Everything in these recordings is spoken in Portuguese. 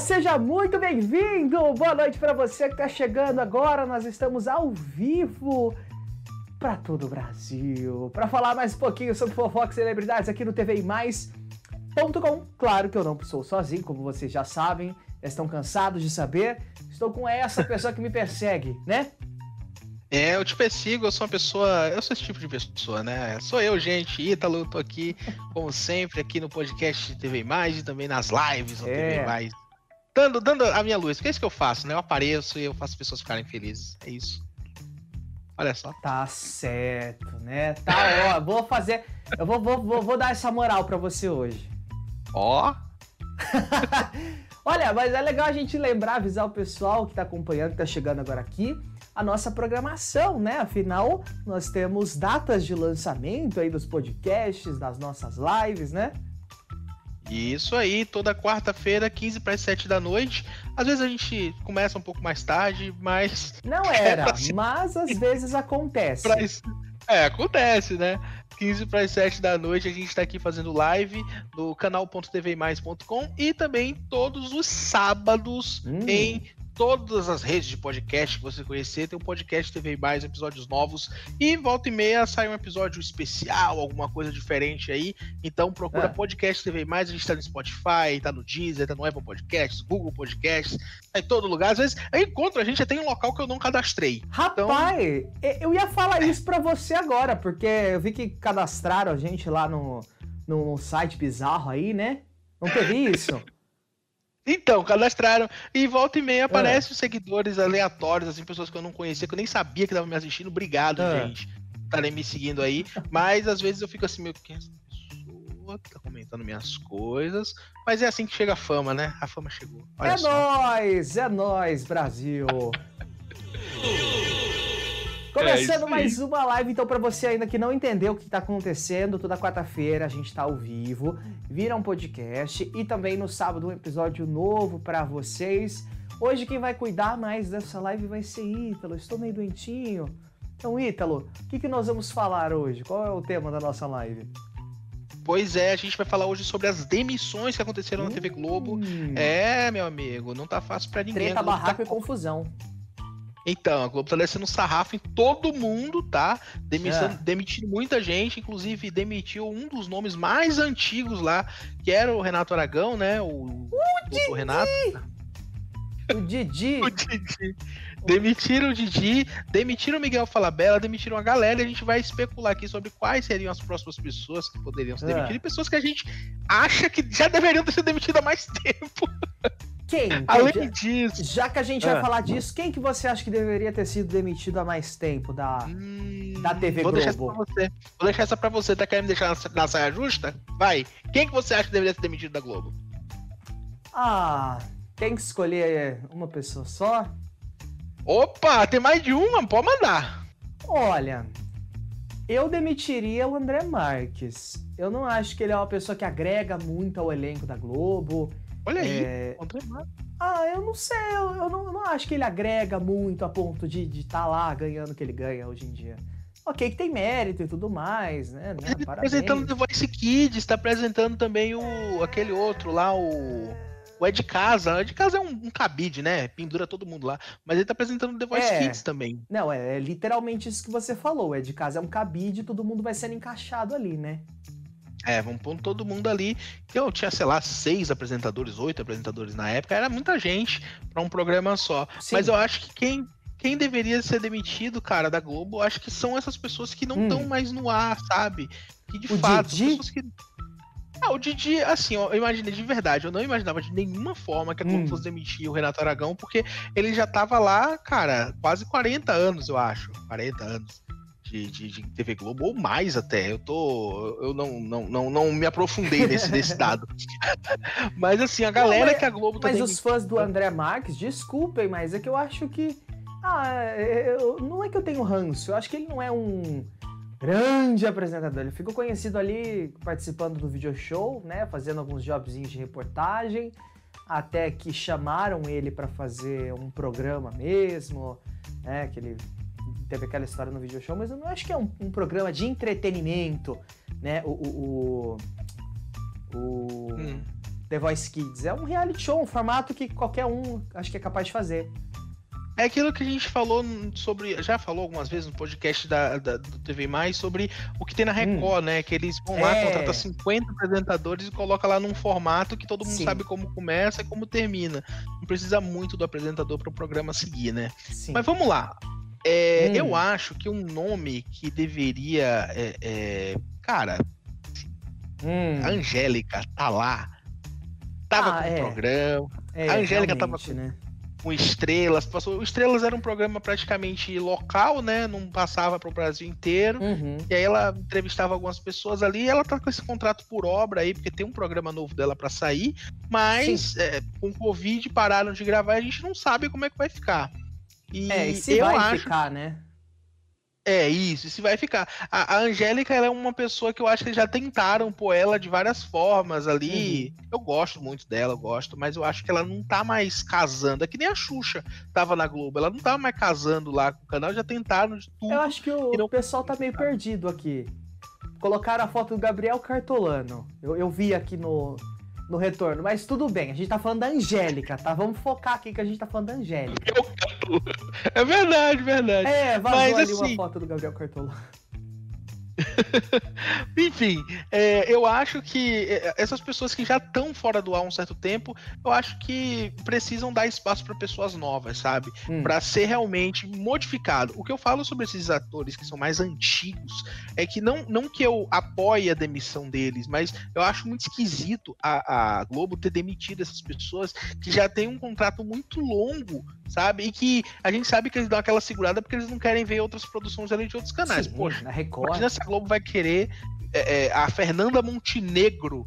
seja muito bem-vindo! Boa noite para você que está chegando agora. Nós estamos ao vivo para todo o Brasil para falar mais um pouquinho sobre fofoca e celebridades aqui no TV Mais.com. Claro que eu não sou sozinho, como vocês já sabem, estão cansados de saber. Estou com essa pessoa que me persegue, né? É, eu te persigo, eu sou uma pessoa. Eu sou esse tipo de pessoa, né? Sou eu, gente, Ítalo, tô aqui, como sempre, aqui no podcast de TV Mais e também nas lives no é. TV Mais. Dando, dando a minha luz, porque é isso que eu faço, né? Eu apareço e eu faço as pessoas ficarem felizes. É isso. Olha só. Tá certo, né? Tá, ó, vou fazer. Eu vou, vou, vou, vou dar essa moral pra você hoje. Ó. Olha, mas é legal a gente lembrar, avisar o pessoal que tá acompanhando, que tá chegando agora aqui a nossa programação, né? Afinal, nós temos datas de lançamento aí dos podcasts, das nossas lives, né? Isso aí, toda quarta-feira, 15 para as 7 da noite. Às vezes a gente começa um pouco mais tarde, mas. Não era, é mas às vezes acontece. Pra... É, acontece, né? 15 para as 7 da noite a gente está aqui fazendo live no canal.tvmais.com e também todos os sábados hum. em todas as redes de podcast que você conhecer, tem um podcast TV Mais, episódios novos. E volta e meia sai um episódio especial, alguma coisa diferente aí. Então procura é. podcast TV Mais, a gente tá no Spotify, tá no Deezer, tá no Apple Podcasts, Google Podcasts, tá em todo lugar. Às vezes eu encontro a gente até em um local que eu não cadastrei. Rapaz, então... eu ia falar isso para você agora, porque eu vi que cadastraram a gente lá no, no site bizarro aí, né? Não teve isso? Então, cadastraram. E volta e meia aparecem é. seguidores aleatórios, assim, pessoas que eu não conhecia, que eu nem sabia que estavam me assistindo. Obrigado, é. gente, por estarem me seguindo aí. Mas às vezes eu fico assim, meio que essa pessoa que tá comentando minhas coisas. Mas é assim que chega a fama, né? A fama chegou. Olha é só. nóis, é nóis, Brasil. Começando é mais uma live, então, para você ainda que não entendeu o que está acontecendo, toda quarta-feira a gente está ao vivo, vira um podcast e também no sábado um episódio novo para vocês. Hoje quem vai cuidar mais dessa live vai ser Ítalo, estou meio doentinho. Então, Ítalo, o que, que nós vamos falar hoje? Qual é o tema da nossa live? Pois é, a gente vai falar hoje sobre as demissões que aconteceram hum. na TV Globo. É, meu amigo, não tá fácil para ninguém. Treta, barraco tá... e confusão. Então, a Globo tá descendo sarrafo em todo mundo, tá? Demitindo, é. demitindo muita gente, inclusive demitiu um dos nomes mais antigos lá, que era o Renato Aragão, né? O, o, o Renato. O Didi. o Didi. Demitiram o Didi, demitiram o Miguel Falabella, demitiram a galera e a gente vai especular aqui sobre quais seriam as próximas pessoas que poderiam ser é. demitidas e pessoas que a gente acha que já deveriam ter sido demitidas há mais tempo. Quem? Além já, disso. Já que a gente vai ah. falar disso, quem que você acha que deveria ter sido demitido há mais tempo da, hum, da TV vou Globo? Deixar essa pra você. Vou deixar essa pra você. Tá querendo me deixar na, na saia justa? Vai. Quem que você acha que deveria ser demitido da Globo? Ah, tem que escolher uma pessoa só? Opa, tem mais de uma? Pode mandar. Olha, eu demitiria o André Marques. Eu não acho que ele é uma pessoa que agrega muito ao elenco da Globo. Olha aí, é... Ah, eu não sei, eu, eu, não, eu, não, acho que ele agrega muito a ponto de estar tá lá ganhando o que ele ganha hoje em dia. Ok, que tem mérito e tudo mais, né? Ele está apresentando The Voice Kids, está apresentando também o aquele outro lá, o. O Ed Casa. O Ed Casa é um, um cabide, né? Pendura todo mundo lá. Mas ele tá apresentando The Voice é, Kids também. Não, é, é, literalmente isso que você falou. O Ed Casa é um cabide e todo mundo vai sendo encaixado ali, né? É, vamos pôr todo mundo ali. Eu tinha, sei lá, seis apresentadores, oito apresentadores na época, era muita gente para um programa só. Sim. Mas eu acho que quem, quem deveria ser demitido, cara, da Globo, acho que são essas pessoas que não estão hum. mais no ar, sabe? Que de o fato, Didi? pessoas que. Ah, o Didi, assim, ó, eu imaginei de verdade, eu não imaginava de nenhuma forma que a Globo hum. fosse demitir o Renato Aragão, porque ele já tava lá, cara, quase 40 anos, eu acho. 40 anos de, de, de, TV Globo, ou mais até. Eu tô. Eu não, não, não, não me aprofundei nesse, nesse dado. mas assim, a galera não, mas, que a Globo tá Mas os fãs do André Marques, desculpem, mas é que eu acho que. Ah, eu, não é que eu tenho ranço, eu acho que ele não é um grande apresentador. Ele ficou conhecido ali participando do video show, né? Fazendo alguns jobzinhos de reportagem. Até que chamaram ele para fazer um programa mesmo, né? Que ele teve aquela história no video show, mas eu não acho que é um, um programa de entretenimento, né? O. o, o, o hum. The Voice Kids. É um reality show, um formato que qualquer um acho que é capaz de fazer. É aquilo que a gente falou sobre. Já falou algumas vezes no podcast da, da do TV Mais sobre o que tem na Record, hum. né? Que eles vão lá, é... contratam 50 apresentadores e colocam lá num formato que todo mundo Sim. sabe como começa e como termina. Não precisa muito do apresentador para o programa seguir, né? Sim. Mas vamos lá. É, hum. Eu acho que um nome que deveria. É, é, cara, hum. a Angélica tá lá. Tava ah, com o é. programa. É, a Angélica tava com. Né? com Estrelas. Passou, o Estrelas era um programa praticamente local, né? Não passava para o Brasil inteiro. Uhum. E aí ela entrevistava algumas pessoas ali. E ela tá com esse contrato por obra aí, porque tem um programa novo dela para sair. Mas é, com Covid pararam de gravar e a gente não sabe como é que vai ficar. E é, e se eu vai acho... ficar, né? É, isso, isso vai ficar. A, a Angélica, ela é uma pessoa que eu acho que já tentaram pôr ela de várias formas ali. Uhum. Eu gosto muito dela, eu gosto, mas eu acho que ela não tá mais casando. É que nem a Xuxa tava na Globo, ela não tava mais casando lá com o canal, já tentaram de tudo. Eu acho que o não... pessoal tá meio perdido aqui. Colocaram a foto do Gabriel Cartolano. Eu, eu vi aqui no, no retorno. Mas tudo bem, a gente tá falando da Angélica, tá? Vamos focar aqui que a gente tá falando da Angélica. É verdade, verdade. É, vazou Mas, ali assim... uma foto do Gabriel Cartolano. Enfim, é, eu acho que é, essas pessoas que já estão fora do ar um certo tempo, eu acho que precisam dar espaço para pessoas novas, sabe? Hum. Para ser realmente modificado. O que eu falo sobre esses atores que são mais antigos é que não, não que eu apoie a demissão deles, mas eu acho muito esquisito a, a Globo ter demitido essas pessoas que já têm um contrato muito longo, sabe? E que a gente sabe que eles dão aquela segurada porque eles não querem ver outras produções ali de outros canais. Sim, Poxa, na Record. Imagina se a Globo vai querer é, é, a Fernanda Montenegro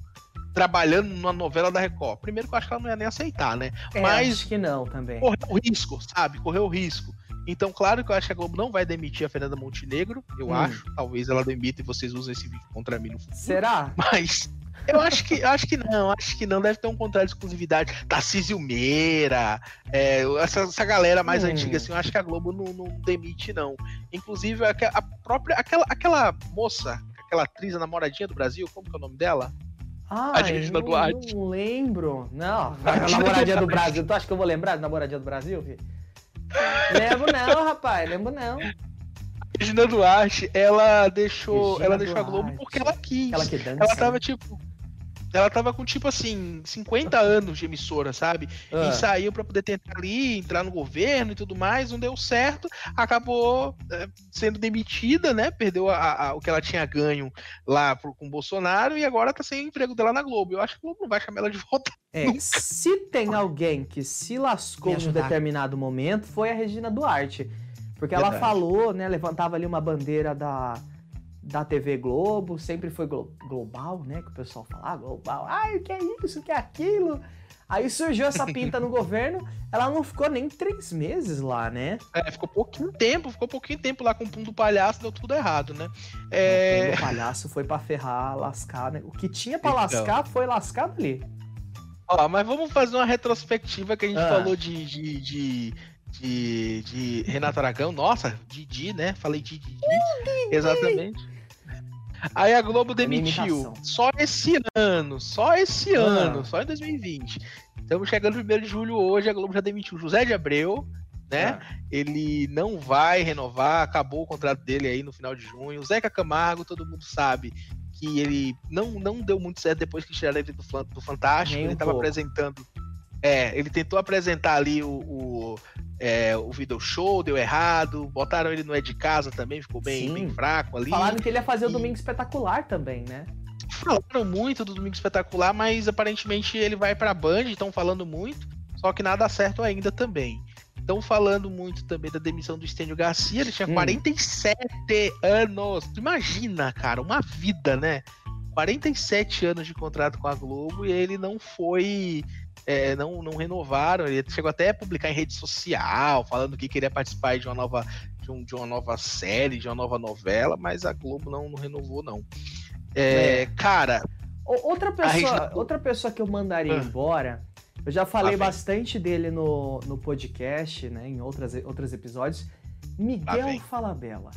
trabalhando numa novela da Record. Primeiro que eu acho que ela não ia nem aceitar, né? É, Mas acho que não também. Correu o risco, sabe? Correu o risco. Então, claro que eu acho que a Globo não vai demitir a Fernanda Montenegro, eu hum. acho. Talvez ela demita e vocês usem esse vídeo contra mim no futuro. Será? Mas eu acho que, acho que não, acho que não. Deve ter um contrato de exclusividade. Tarcísio Meira, é, essa, essa galera mais hum. antiga, assim, eu acho que a Globo não, não demite, não. Inclusive, a, a, própria. Aquela, aquela moça, aquela atriz, a namoradinha do Brasil, como que é o nome dela? Ah, a Regina Duarte. Não lembro. Não, a namoradinha do Brasil. Tu acha que eu vou lembrar da namoradinha do Brasil, filho? Lembro não, rapaz, lembro não. Regina Duarte, ela deixou, Regina ela deixou Duarte. a Globo porque ela quis. Ela que dança. Ela tava tipo, ela tava com, tipo assim, 50 anos de emissora, sabe? Ah. E saiu para poder tentar ali, entrar no governo e tudo mais, não deu certo, acabou é, sendo demitida, né? Perdeu a, a, o que ela tinha ganho lá pro, com o Bolsonaro e agora tá sem emprego dela na Globo. Eu acho que o Globo não vai chamar ela de volta. É, nunca. se tem alguém que se lascou em um determinado momento, foi a Regina Duarte. Porque Verdade. ela falou, né? Levantava ali uma bandeira da da TV Globo, sempre foi glo global, né? Que o pessoal fala, ah, global, ai, o que é isso, o que é aquilo? Aí surgiu essa pinta no governo, ela não ficou nem três meses lá, né? É, ficou pouquinho tempo, ficou pouquinho tempo lá com o Pum do Palhaço, deu tudo errado, né? É... O Pum do Palhaço foi pra ferrar, lascar, né? O que tinha pra então. lascar foi lascado ali. Ó, mas vamos fazer uma retrospectiva que a gente ah. falou de, de, de de, de Renato Aragão, nossa, Didi, né? Falei de Didi. Exatamente. Aí a Globo demitiu. Só esse ano, só esse ah. ano, só em 2020. Estamos chegando no 1 de julho hoje, a Globo já demitiu José de Abreu, né? Ah. Ele não vai renovar, acabou o contrato dele aí no final de junho. O Zeca Camargo, todo mundo sabe que ele não, não deu muito certo depois que tiraram ele do, do Fantástico. Ele estava apresentando. É, ele tentou apresentar ali o, o é, o video show deu errado, botaram ele no é de casa também, ficou bem, bem fraco ali. Falaram que ele ia fazer e... o Domingo Espetacular também, né? Falaram muito do Domingo Espetacular, mas aparentemente ele vai pra Band, estão falando muito, só que nada certo ainda também. Estão falando muito também da demissão do Estênio Garcia, ele tinha hum. 47 anos. Tu imagina, cara, uma vida, né? 47 anos de contrato com a Globo e ele não foi é, não, não renovaram. Ele chegou até a publicar em rede social, falando que queria participar de uma nova, de, um, de uma nova série, de uma nova novela, mas a Globo não, não renovou, não. É, é. Cara. Outra pessoa, Regina... outra pessoa que eu mandaria ah. embora, eu já falei ah, bastante dele no, no podcast, né? Em outras, outros episódios. Miguel ah, Falabella.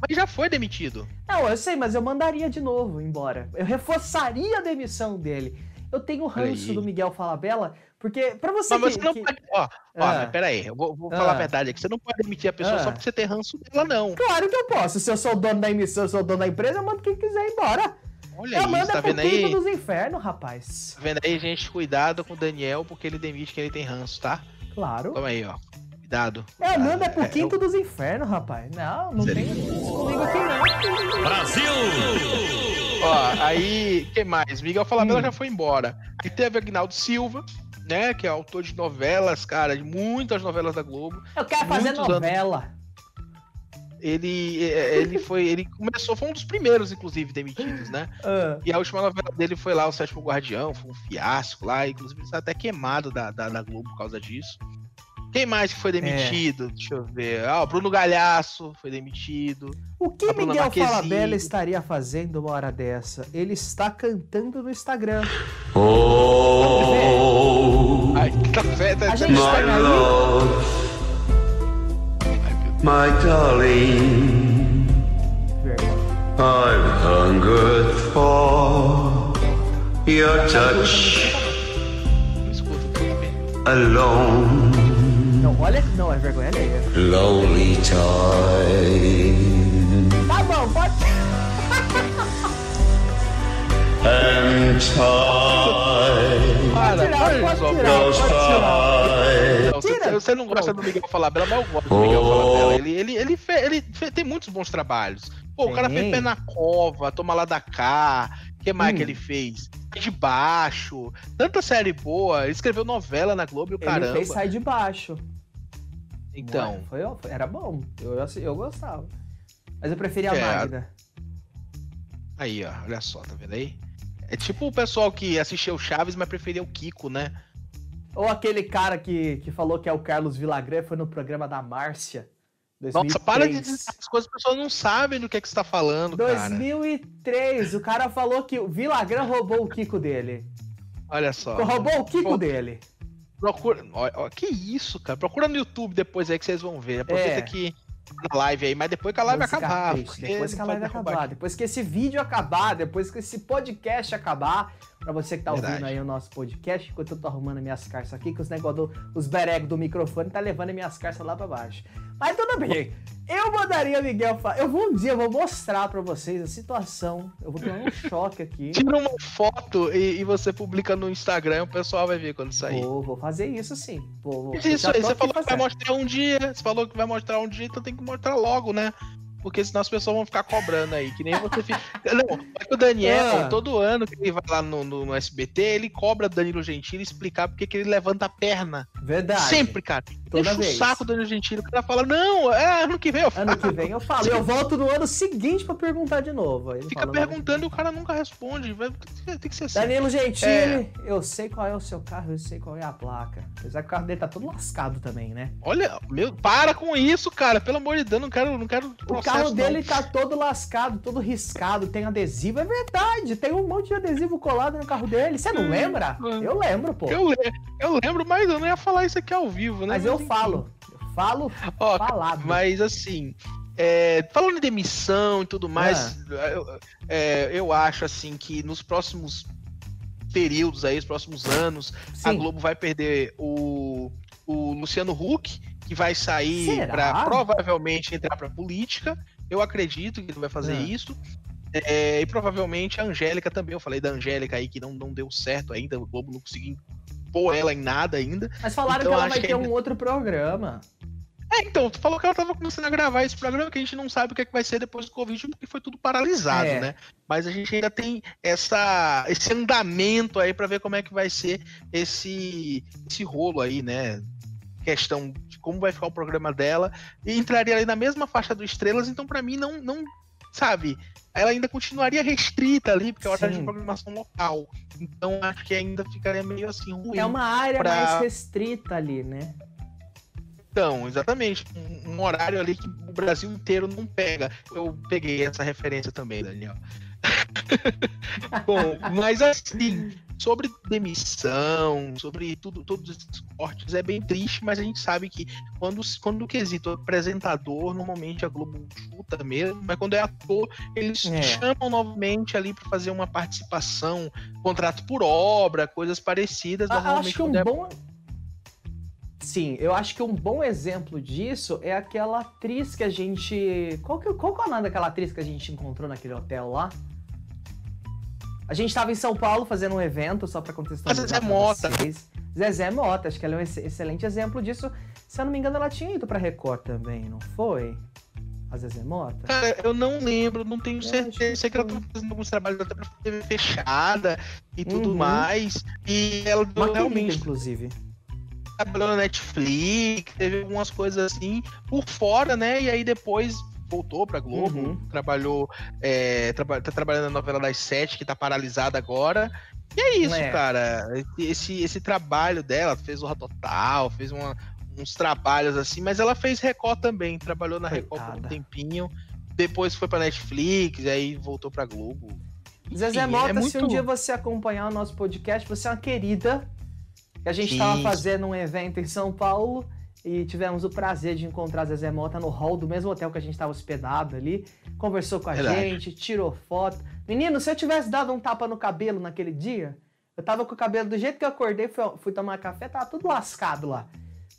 Mas já foi demitido. Não, eu sei, mas eu mandaria de novo embora. Eu reforçaria a demissão dele. Eu tenho ranço do Miguel Falabella, porque pra você mas que... você não que... pode... Ó, ó ah. pera aí, eu vou, vou falar ah. a verdade aqui. Você não pode demitir a pessoa ah. só porque você tem ranço dela, não. Claro que eu posso. Se eu sou o dono da emissão, eu sou o dono da empresa, eu mando quem quiser embora. Olha eu isso, tá vendo aí? dos infernos, rapaz. Tá vendo aí, gente? Cuidado com o Daniel, porque ele demite que ele tem ranço, tá? Claro. Toma aí, ó. Cuidado. É, Nando é pro é, quinto eu... dos infernos, rapaz. Não, não tem isso comigo aqui não. Brasil! Ó, aí, quem mais? Miguel Falabella hum. já foi embora. E teve Agnaldo Silva, né? Que é autor de novelas, cara, de muitas novelas da Globo. Eu quero fazer novela. Anos. Ele, é, ele foi. Ele começou, foi um dos primeiros, inclusive, demitidos, né? Uh. E a última novela dele foi lá, O Sétimo Guardião, foi um fiasco lá, inclusive ele está até queimado da, da, da Globo por causa disso. Quem mais que foi demitido? É. Deixa eu ver. Ah, o Bruno Galhaço foi demitido. O que Miguel Falabella estaria fazendo uma hora dessa? Ele está cantando no Instagram. Oh! Ai, café, tá, A gente my tá love, my darling, I've hungered for your touch alone. Não, olha. Não, é vergonha alheia. Lonely time. Tá bom, pode. And time. Para, para, pode tirar, pode tirar. Você não gosta do Miguel Falabella, mas eu gosto do Miguel Falabella. Ele, ele, ele, fe, ele fe, tem muitos bons trabalhos. Pô, o cara fez pé na cova, toma lá da cá. O que mais hum. que ele fez? de baixo. Tanta série boa. Ele escreveu novela na Globo e o ele caramba. Ele fez Sai de Baixo. Então. Foi, foi, era bom. Eu, eu gostava. Mas eu preferia a é, Magda. Aí, ó. Olha só, tá vendo aí? É tipo o pessoal que assistia o Chaves, mas preferia o Kiko, né? Ou aquele cara que, que falou que é o Carlos Villagrã, foi no programa da Márcia. 2003. Nossa, para de dizer essas coisas, as pessoas não sabem do que, é que você tá falando, 2003, cara. o cara falou que o Villagrã roubou o Kiko dele. Olha só. Roubou o Kiko Pô, dele. Procura. Ó, ó, que isso, cara? Procura no YouTube depois aí que vocês vão ver. Aproveita é. que na live aí, mas depois que a live acabar. Depois que a live acabar, depois que esse vídeo acabar, depois que esse podcast acabar, Pra você que tá Verdade. ouvindo aí o nosso podcast, enquanto eu tô arrumando minhas carças aqui, que os negócios do, os beregos do microfone tá levando minhas carças lá pra baixo. Mas tudo bem. Eu mandaria Miguel Eu vou um dia, eu vou mostrar pra vocês a situação. Eu vou ter um choque aqui. Tira uma foto e, e, você publica no Instagram, o pessoal vai ver quando sair. Vou, vou fazer isso sim. Vou, vou, isso aí, você falou que vai mostrar um dia. Você falou que vai mostrar um dia, então tem que mostrar logo, né? Porque senão as pessoas vão ficar cobrando aí, que nem você fica. Não, o Daniel, ah. todo ano que ele vai lá no, no, no, SBT, ele cobra Danilo Gentili explicar porque que ele levanta a perna. Verdade. Sempre, cara. Toda Deixa vez. o saco do Danilo Gentili, o cara fala, não, é ano que vem eu falo. Ano que vem eu falo. eu volto no ano seguinte pra perguntar de novo. Ele Fica perguntando e o cara nunca responde. Tem que ser assim. Danilo Gentili, é... eu sei qual é o seu carro, eu sei qual é a placa. Apesar que o carro dele tá todo lascado também, né? Olha, meu, para com isso, cara. Pelo amor de Deus, não quero, não quero carro dele tá todo lascado, todo riscado, tem adesivo. É verdade, tem um monte de adesivo colado no carro dele. Você não lembra? Eu lembro, pô. Eu, eu lembro, mas eu não ia falar isso aqui ao vivo, né? Mas, eu. Falo. Eu falo Ó, falado. Mas assim, é, falando em demissão e tudo mais, ah. eu, é, eu acho assim que nos próximos períodos aí, os próximos anos, Sim. a Globo vai perder o, o Luciano Huck que vai sair para provavelmente entrar para política. Eu acredito que ele vai fazer é. isso. É, e provavelmente a Angélica também. Eu falei da Angélica aí que não, não deu certo ainda. O Globo não conseguiu pôr ela em nada ainda. Mas falaram então, que ela vai ter ainda... um outro programa. É, então, tu falou que ela tava começando a gravar esse programa, que a gente não sabe o que, é que vai ser depois do Covid, porque foi tudo paralisado, é. né? Mas a gente ainda tem essa, esse andamento aí para ver como é que vai ser esse, esse rolo aí, né? questão de como vai ficar o programa dela, e entraria ali na mesma faixa do Estrelas, então para mim não, não, sabe, ela ainda continuaria restrita ali, porque é hora de programação local. Então acho que ainda ficaria meio assim ruim. É uma área pra... mais restrita ali, né? Então, exatamente. Um, um, horário ali que o Brasil inteiro não pega. Eu peguei essa referência também, Daniel. Bom, mas assim, sobre demissão, sobre tudo, todos esses cortes, é bem triste, mas a gente sabe que quando, quando o quesito apresentador, normalmente a Globo chuta mesmo, mas quando é ator, eles é. chamam novamente ali para fazer uma participação, contrato por obra, coisas parecidas. Ah, acho que um é... bom. Sim, eu acho que um bom exemplo disso é aquela atriz que a gente. Qual que, qual que é o nome daquela atriz que a gente encontrou naquele hotel lá? A gente estava em São Paulo fazendo um evento, só para contextualizar. Zezé Mota. Vocês. Zezé Mota, acho que ela é um excelente exemplo disso. Se eu não me engano, ela tinha ido pra Record também, não foi? A Zezé Mota? Cara, eu não lembro, não tenho certeza. Sei que ela tá fazendo alguns trabalhos até pra TV fechada e tudo uhum. mais. E ela Uma realmente. inclusive. Trabalhou na Netflix, teve algumas coisas assim por fora, né? E aí depois voltou pra Globo, uhum. trabalhou, é, traba tá trabalhando na novela das sete, que tá paralisada agora. E é isso, é. cara. Esse, esse trabalho dela, fez o Total, fez uma, uns trabalhos assim, mas ela fez Record também, trabalhou na Record por um tempinho, depois foi pra Netflix, aí voltou pra Globo. Zezé Mota, é muito... se um dia você acompanhar o nosso podcast, você é uma querida. A gente estava fazendo um evento em São Paulo e tivemos o prazer de encontrar Zezé Mota no hall do mesmo hotel que a gente estava hospedado ali. Conversou com a Verdade. gente, tirou foto. Menino, se eu tivesse dado um tapa no cabelo naquele dia, eu tava com o cabelo do jeito que eu acordei, fui, fui tomar café, tava tudo lascado lá.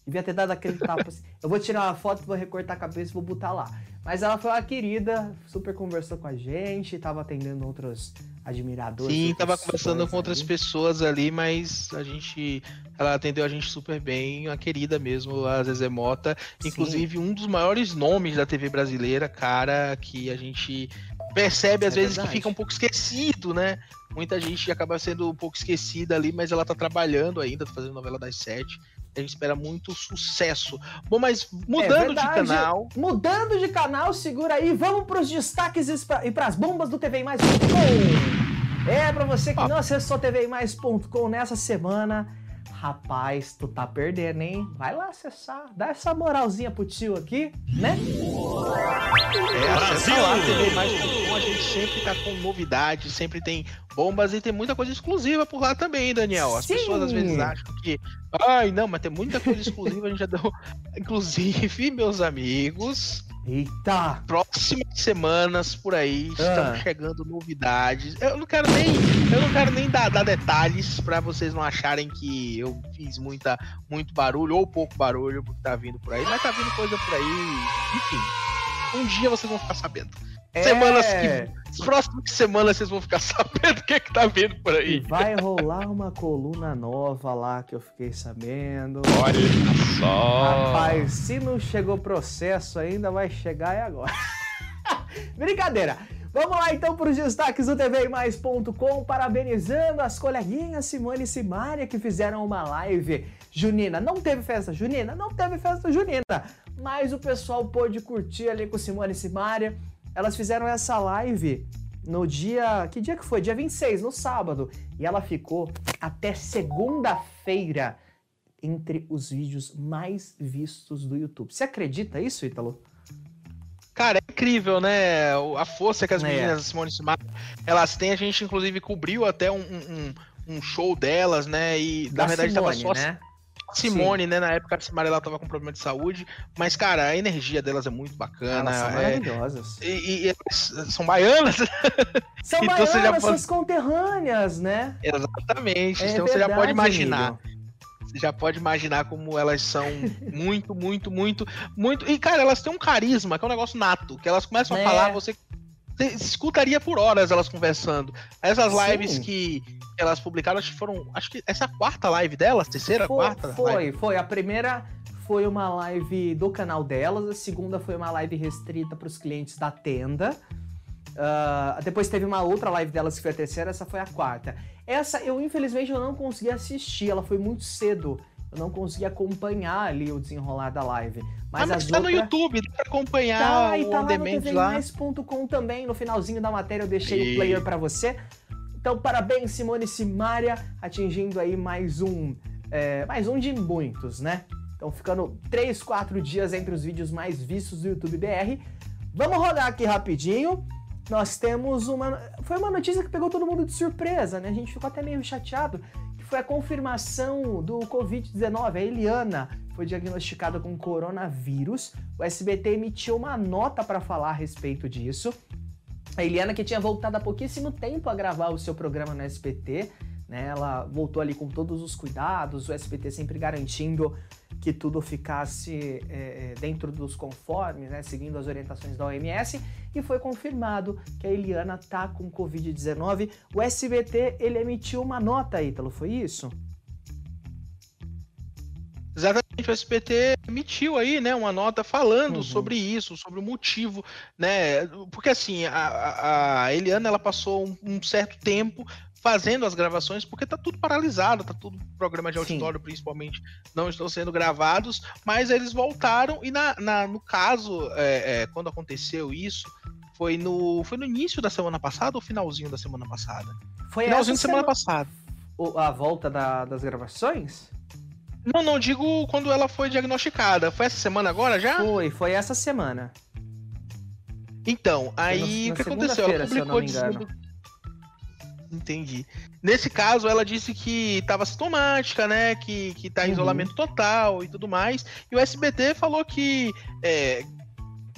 Devia ter dado aquele tapa assim. Eu vou tirar uma foto, vou recortar a cabeça e vou botar lá. Mas ela foi uma querida, super conversou com a gente, tava atendendo outros admiradores. Sim, tava conversando com outras pessoas ali, mas a gente. Ela atendeu a gente super bem, uma querida mesmo, a Zezé Mota. Inclusive, Sim. um dos maiores nomes da TV brasileira, cara, que a gente percebe às é vezes verdade. que fica um pouco esquecido, né? Muita gente acaba sendo um pouco esquecida ali, mas ela tá trabalhando ainda, tá fazendo novela das sete. A gente espera muito sucesso. Bom, mas mudando é de canal. Mudando de canal, segura aí. Vamos para os destaques e para as bombas do TV Mais. É, para você que não acessou tvmais.com nessa semana, rapaz, tu tá perdendo, hein? Vai lá acessar, dá essa moralzinha pro tio aqui, né? É, Brasil! Lá, TV a gente sempre tá com novidades, sempre tem bombas e tem muita coisa exclusiva por lá também, Daniel. As Sim. pessoas às vezes acham que, ai, não, mas tem muita coisa exclusiva, a gente já deu. Inclusive, meus amigos, Eita! Próximas semanas por aí ah. estão chegando novidades. Eu não quero nem, eu não quero nem dar, dar detalhes para vocês não acharem que eu fiz muita, muito barulho ou pouco barulho porque tá vindo por aí, mas tá vindo coisa por aí. Enfim, um dia vocês vão ficar sabendo. É... Semanas que. As próximas semanas vocês vão ficar sabendo o que, é que tá vindo por aí. Vai rolar uma coluna nova lá que eu fiquei sabendo. Olha só. Rapaz, se não chegou processo ainda, vai chegar é agora. Brincadeira. Vamos lá então para os destaques do TVMais.com, parabenizando as coleguinhas Simone e Simária que fizeram uma live junina. Não teve festa junina? Não teve festa junina, mas o pessoal pôde curtir ali com Simone e Simária elas fizeram essa live no dia. Que dia que foi? Dia 26, no sábado. E ela ficou até segunda-feira entre os vídeos mais vistos do YouTube. Você acredita isso, Ítalo? Cara, é incrível, né? A força que as é. meninas Simone Simar, elas têm. A gente, inclusive, cobriu até um, um, um show delas, né? E da na verdade Simone, tava só. Né? Simone, Sim. né? Na época a Simone ela tava com problema de saúde, mas, cara, a energia delas é muito bacana. Elas são é... maravilhosas. E, e, são baianas. São então, baianas, já pode... suas conterrâneas, né? Exatamente. É então verdade, você já pode imaginar. Amigo. Você já pode imaginar como elas são muito, muito, muito, muito. E, cara, elas têm um carisma, que é um negócio nato, que elas começam é. a falar, você escutaria por horas elas conversando. Essas lives que elas publicaram, acho que foram. Acho que essa é a quarta live delas, terceira, foi, quarta? Foi, live. foi. A primeira foi uma live do canal delas, a segunda foi uma live restrita para os clientes da tenda. Uh, depois teve uma outra live delas que foi a terceira, essa foi a quarta. Essa eu infelizmente eu não consegui assistir, ela foi muito cedo. Eu não consegui acompanhar ali o desenrolar da live. Mas, ah, mas tá outra... no YouTube, dá pra acompanhar tá, e tá lá no tvmais.com também. No finalzinho da matéria eu deixei e... o player para você. Então, parabéns, Simone Simária, atingindo aí mais um. É, mais um de muitos, né? Estão ficando 3, 4 dias entre os vídeos mais vistos do YouTube BR. Vamos rodar aqui rapidinho. Nós temos uma. Foi uma notícia que pegou todo mundo de surpresa, né? A gente ficou até meio chateado. Foi a confirmação do Covid-19. A Eliana foi diagnosticada com coronavírus. O SBT emitiu uma nota para falar a respeito disso. A Eliana, que tinha voltado há pouquíssimo tempo a gravar o seu programa no SBT, né? Ela voltou ali com todos os cuidados, o SBT sempre garantindo que tudo ficasse é, dentro dos conformes, né, seguindo as orientações da OMS, e foi confirmado que a Eliana tá com Covid-19. O SBT ele emitiu uma nota, Ítalo, foi isso? Exatamente, o SBT emitiu aí, né, uma nota falando uhum. sobre isso, sobre o motivo, né, porque assim, a, a Eliana, ela passou um, um certo tempo fazendo as gravações, porque tá tudo paralisado, tá tudo programa de auditório, Sim. principalmente, não estão sendo gravados, mas eles voltaram e na, na no caso, é, é, quando aconteceu isso, foi no, foi no início da semana passada ou finalzinho da semana passada? Foi finalzinho da semana, semana passada. A volta da, das gravações? Não, não, digo quando ela foi diagnosticada. Foi essa semana agora já? Foi, foi essa semana. Então, aí o que aconteceu? Ela publicou dizendo Entendi. Nesse caso, ela disse que estava sintomática, né? Que, que tá em uhum. isolamento total e tudo mais. E o SBT falou que. É,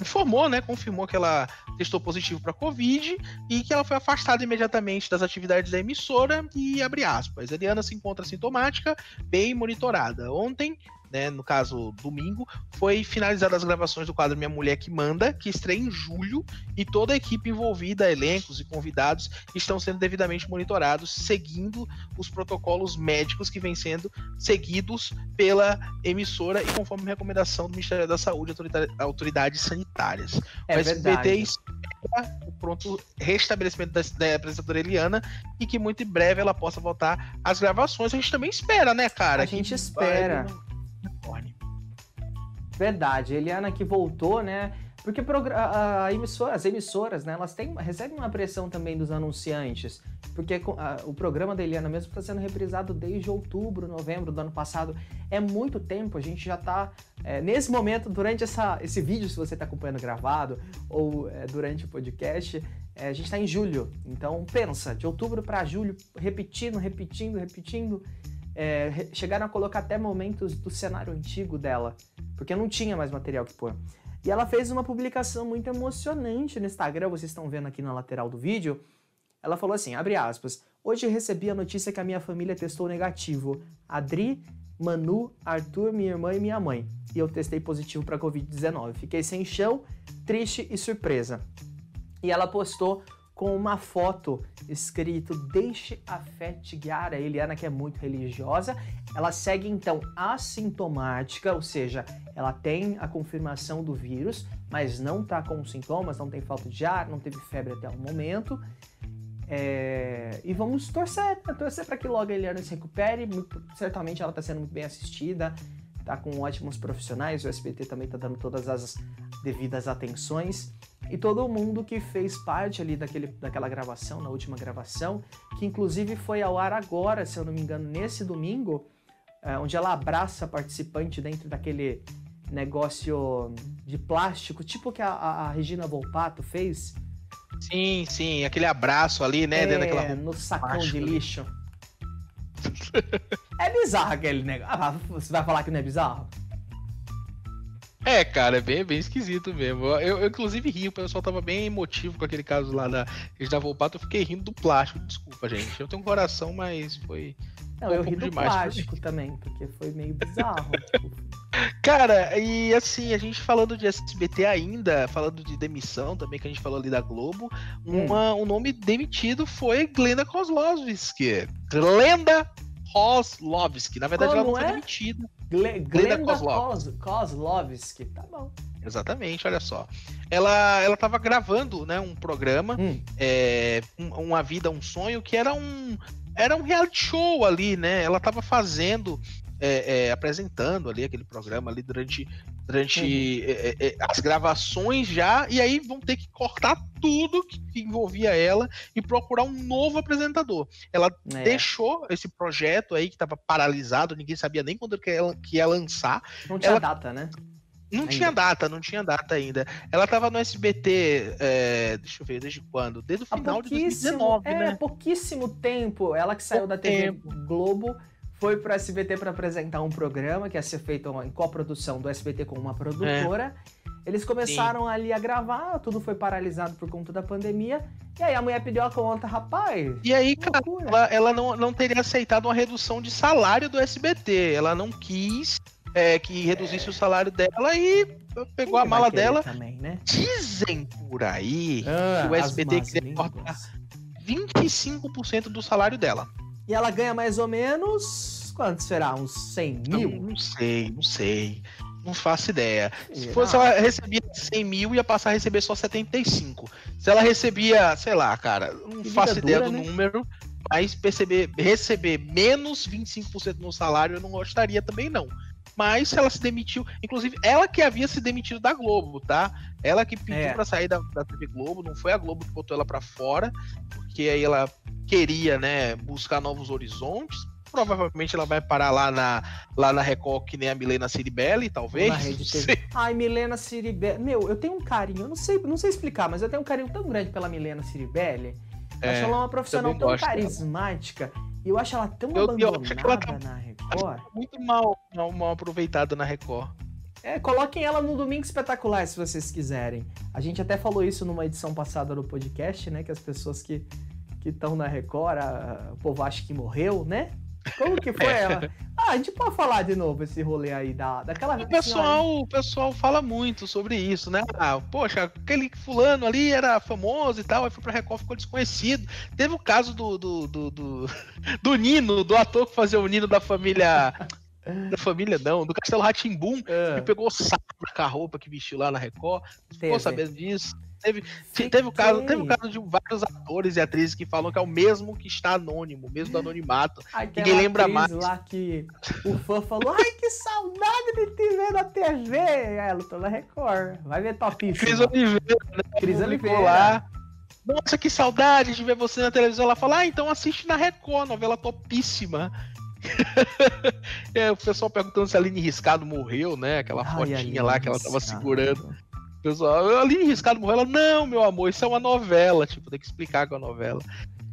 informou, né? Confirmou que ela testou positivo para Covid e que ela foi afastada imediatamente das atividades da emissora e abre aspas. Eliana se encontra sintomática, bem monitorada. Ontem né, no caso, domingo, foi finalizadas as gravações do quadro Minha Mulher que Manda, que estreia em julho, e toda a equipe envolvida, elencos e convidados, estão sendo devidamente monitorados, seguindo os protocolos médicos que vêm sendo seguidos pela emissora e conforme recomendação do Ministério da Saúde e autoridades sanitárias. É o SBT espera o pronto restabelecimento da, da apresentadora Eliana e que muito em breve ela possa voltar às gravações. A gente também espera, né, cara? A gente espera. Vai, Verdade, Eliana que voltou, né? Porque a emissora, as emissoras, né, elas têm, recebem uma pressão também dos anunciantes, porque a, o programa da Eliana mesmo está sendo reprisado desde outubro, novembro do ano passado. É muito tempo, a gente já está, é, nesse momento, durante essa, esse vídeo, se você está acompanhando gravado, ou é, durante o podcast, é, a gente está em julho. Então, pensa, de outubro para julho, repetindo, repetindo, repetindo é, chegaram a colocar até momentos do cenário antigo dela, porque não tinha mais material que pôr. E ela fez uma publicação muito emocionante no Instagram, vocês estão vendo aqui na lateral do vídeo. Ela falou assim, abre aspas, Hoje recebi a notícia que a minha família testou negativo. Adri, Manu, Arthur, minha irmã e minha mãe. E eu testei positivo para Covid-19. Fiquei sem chão, triste e surpresa. E ela postou com uma foto escrito Deixe a fé te guiar. A Eliana, que é muito religiosa, ela segue então assintomática, ou seja, ela tem a confirmação do vírus, mas não está com sintomas, não tem falta de ar, não teve febre até o momento. É... E vamos torcer, né? torcer para que logo a Eliana se recupere. Certamente ela está sendo muito bem assistida, está com ótimos profissionais. O SBT também está dando todas as devidas atenções e todo mundo que fez parte ali daquele, daquela gravação, na última gravação, que inclusive foi ao ar agora, se eu não me engano, nesse domingo, é, onde ela abraça a participante dentro daquele negócio de plástico, tipo que a, a Regina Volpato fez. Sim, sim, aquele abraço ali, né? É, dentro daquela no sacão de lixo. É bizarro aquele negócio. Ah, você vai falar que não é bizarro? É, cara, é bem, bem esquisito mesmo. Eu, eu, inclusive, ri, o pessoal tava bem emotivo com aquele caso lá da da Volpato. Eu fiquei rindo do plástico, desculpa, gente. Eu tenho um coração, mas foi. Não, um eu ri do plástico também, porque foi meio bizarro. Cara, e assim, a gente falando de SBT ainda, falando de demissão também, que a gente falou ali da Globo, hum. uma, um nome demitido foi Glenda Kozlovski. Glenda Kozlovski. Na verdade, Como ela não é? foi demitida. Gle Glenda, Glenda Kozlovski. Kozlovski. Tá bom. Exatamente, olha só. Ela ela estava gravando, né, um programa, hum. é, um, uma vida, um sonho, que era um era um reality show ali, né? Ela estava fazendo é, é, apresentando ali aquele programa ali durante, durante uhum. é, é, as gravações já, e aí vão ter que cortar tudo que, que envolvia ela e procurar um novo apresentador. Ela é. deixou esse projeto aí que estava paralisado, ninguém sabia nem quando que ela que ia lançar. Não tinha ela... data, né? Não ainda. tinha data, não tinha data ainda. Ela tava no SBT, é, deixa eu ver, desde quando? Desde o final de 2019, é, né? pouquíssimo tempo. Ela que saiu da TV tempo. Globo foi pro SBT para apresentar um programa que ia ser feito em coprodução do SBT com uma produtora. É. Eles começaram Sim. ali a gravar, tudo foi paralisado por conta da pandemia. E aí a mulher pediu a conta, rapaz. E aí, cara, ela, ela não, não teria aceitado uma redução de salário do SBT. Ela não quis é, que reduzisse é. o salário dela e pegou Quem a mala dela. Também, né? Dizem por aí ah, que o SBT queria cortar 25% do salário dela. E ela ganha mais ou menos. Quanto será? Uns 100 mil? Não, não sei, não sei. Não faço ideia. Se fosse ela recebia 100 mil, ia passar a receber só 75. Se ela recebia, sei lá, cara, não que faço ideia dura, do né? número, mas perceber, receber menos 25% no salário eu não gostaria também, não mas ela se demitiu. Inclusive, ela que havia se demitido da Globo, tá? Ela que pediu é. para sair da, da TV Globo, não foi a Globo que botou ela para fora, porque aí ela queria, né, buscar novos horizontes. Provavelmente ela vai parar lá na, lá na Record, que nem a Milena Ciribelli, talvez. Na rede TV. Ai, Milena Ciribelli. Meu, eu tenho um carinho, eu não sei, não sei explicar, mas eu tenho um carinho tão grande pela Milena Ciribelli. É, acho ela uma profissional tão carismática. E eu acho ela tão eu, abandonada eu acho que ela tá, na Record. Muito mal, mal, mal aproveitada na Record. É, coloquem ela no Domingo Espetacular, se vocês quiserem. A gente até falou isso numa edição passada do podcast, né? Que as pessoas que estão na Record, a, o povo acha que morreu, né? Como que foi ela? Ah, a gente pode falar de novo esse rolê aí da, daquela o pessoal, o pessoal fala muito sobre isso, né? Ah, poxa, aquele fulano ali era famoso e tal, aí foi pra Record, ficou desconhecido. Teve o caso do, do, do, do, do Nino, do ator que fazia o Nino da família. Da família não, do Castelo Ratimbum, é. que pegou o saco da roupa que vestiu lá na Record. Ficou sabendo disso? Teve, teve, o caso, teve o caso de vários atores e atrizes que falam que é o mesmo que está anônimo, mesmo do anonimato. Aquela Ninguém lembra mais. lá que o fã falou: Ai, que saudade de te ver na TV. Ela tá na Record. Vai ver topíssimo. Cris Oliveira, né? Cris Oliveira. Lá. Nossa, que saudade de ver você na televisão. Ela fala: Ah, então assiste na Record, novela topíssima. é, o pessoal perguntando se a Aline Riscado morreu, né? Aquela Ai, fotinha lá que ela tava segurando pessoal, ali Riscado morreu. Ela, não, meu amor, isso é uma novela. Tipo, tem que explicar com a novela.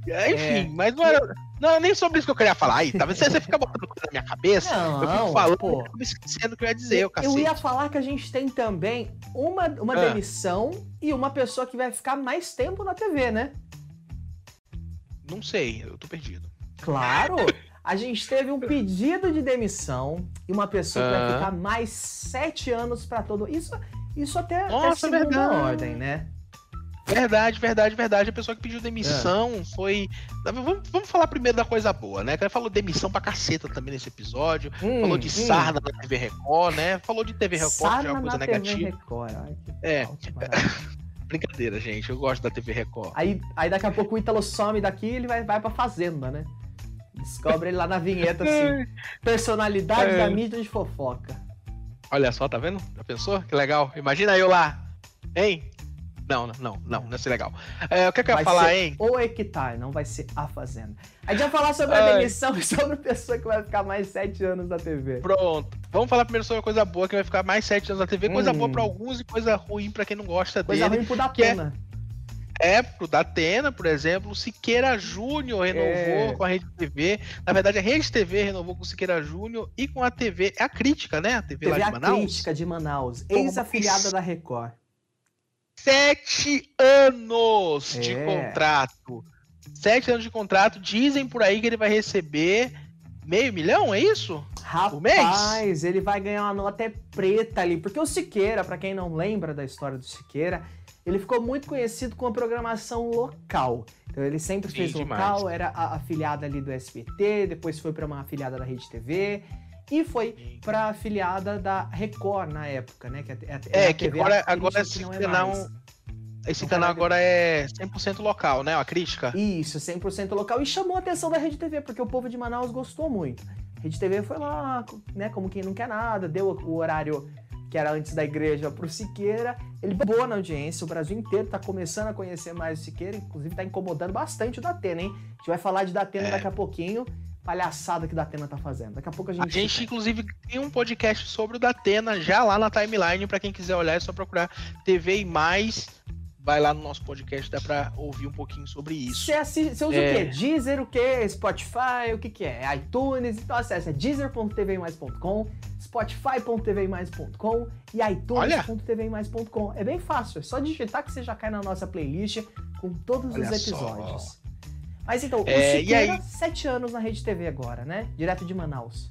É. Enfim, é. mas não era. Não, nem sobre isso que eu queria falar. Aí, tá você, você fica botando coisa na minha cabeça. Não, eu fico falando, pô. eu esquecendo o que eu ia dizer, eu, eu ia falar que a gente tem também uma, uma ah. demissão e uma pessoa que vai ficar mais tempo na TV, né? Não sei, eu tô perdido. Claro! A gente teve um pedido de demissão e uma pessoa que vai ficar mais sete anos para todo. Isso, isso até, Nossa, segunda verdade. ordem, né? Verdade, verdade, verdade. A pessoa que pediu demissão é. foi. Vamos, vamos, falar primeiro da coisa boa, né? Que falou demissão pra caceta também nesse episódio. Hum, falou de hum. sarna na TV Record, né? Falou de TV Record, sarna que é uma coisa negativa. TV Record. Ai, é. Brincadeira, gente. Eu gosto da TV Record. Aí, aí daqui a pouco o Ítalo some daqui e ele vai, vai pra Fazenda, né? Descobre ele lá na vinheta assim. Personalidade é. da mídia de fofoca. Olha só, tá vendo? Já pensou? Que legal. Imagina eu lá. Hein? Não, não, não, não, não ser legal. É, o que, é que eu ia falar, hein? O Hectare, não vai ser a Fazenda. A gente vai falar sobre a demissão e sobre a pessoa que vai ficar mais sete anos na TV. Pronto. Vamos falar primeiro sobre a coisa boa que vai ficar mais sete anos na TV. Coisa hum. boa pra alguns e coisa ruim pra quem não gosta coisa dele. Coisa ruim pro Datena. É é, pro Datena, por exemplo, o Siqueira Júnior renovou é. com a Rede TV. Na verdade, a Rede TV renovou com o Siqueira Júnior e com a TV, é a crítica, né? A TV, TV lá de a Manaus. crítica de Manaus, ex-afiliada da Record. Sete anos é. de contrato. Sete anos de contrato. Dizem por aí que ele vai receber meio milhão, é isso? Rapaz, ele vai ganhar uma nota preta ali. Porque o Siqueira, para quem não lembra da história do Siqueira, ele ficou muito conhecido com a programação local. Então ele sempre Sim, fez local, demais. era afiliada ali do SBT, depois foi para uma afiliada da Rede TV e foi para afiliada da Record na época, né? Que é, é, é que agora, agora esse é canal, esse canal agora é 100% local, né? A crítica. Isso, 100% local e chamou a atenção da Rede TV porque o povo de Manaus gostou muito. Rede TV foi lá, né, como quem não quer nada, deu o horário que era antes da igreja pro Siqueira. Ele boa na audiência, o Brasil inteiro tá começando a conhecer mais o Siqueira, inclusive tá incomodando bastante o Datena, hein? A gente vai falar de Datena é. daqui a pouquinho palhaçada que o Datena tá fazendo. Daqui a pouco a gente. A gente, inclusive, tem um podcast sobre o Datena já lá na timeline. para quem quiser olhar, é só procurar TV e mais. Vai lá no nosso podcast, dá pra ouvir um pouquinho sobre isso. Você, assiste, você usa é... o quê? Deezer, o quê? Spotify, o que que é? iTunes, então acessa deezer.tvmais.com, spotify.tvmais.com e itunes.tvmais.com. É bem fácil, é só digitar que você já cai na nossa playlist com todos Olha os episódios. Só. Mas então, é, o Siqueira, aí... sete anos na Rede TV agora, né? Direto de Manaus.